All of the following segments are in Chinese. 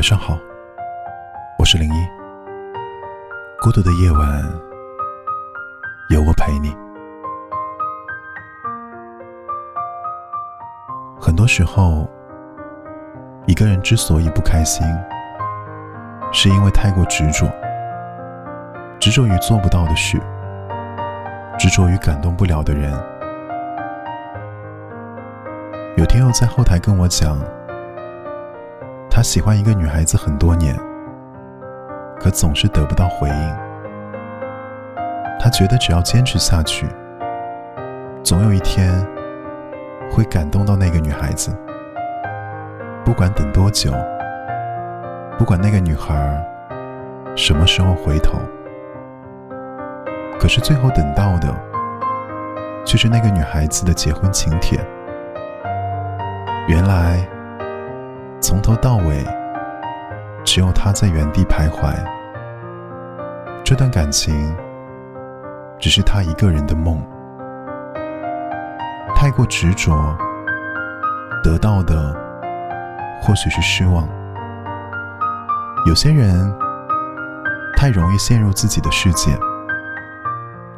晚上好，我是零一。孤独的夜晚，有我陪你。很多时候，一个人之所以不开心，是因为太过执着，执着于做不到的事，执着于感动不了的人。有听友在后台跟我讲。他喜欢一个女孩子很多年，可总是得不到回应。他觉得只要坚持下去，总有一天会感动到那个女孩子。不管等多久，不管那个女孩什么时候回头，可是最后等到的却是那个女孩子的结婚请帖。原来。从头到尾，只有他在原地徘徊。这段感情只是他一个人的梦，太过执着，得到的或许是失望。有些人太容易陷入自己的世界，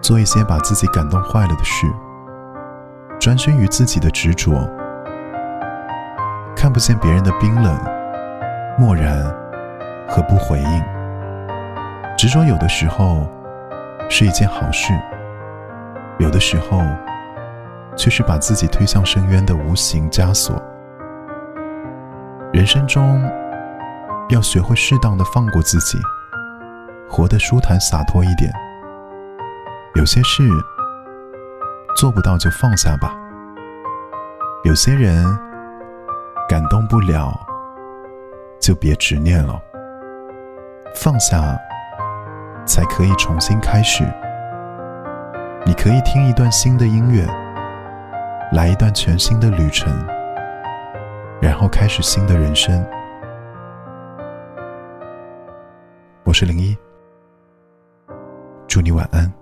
做一些把自己感动坏了的事，专心于自己的执着。看不见别人的冰冷、漠然和不回应，执着有的时候是一件好事，有的时候却是把自己推向深渊的无形枷锁。人生中要学会适当的放过自己，活得舒坦洒脱一点。有些事做不到就放下吧，有些人。感动不了，就别执念了。放下，才可以重新开始。你可以听一段新的音乐，来一段全新的旅程，然后开始新的人生。我是零一，祝你晚安。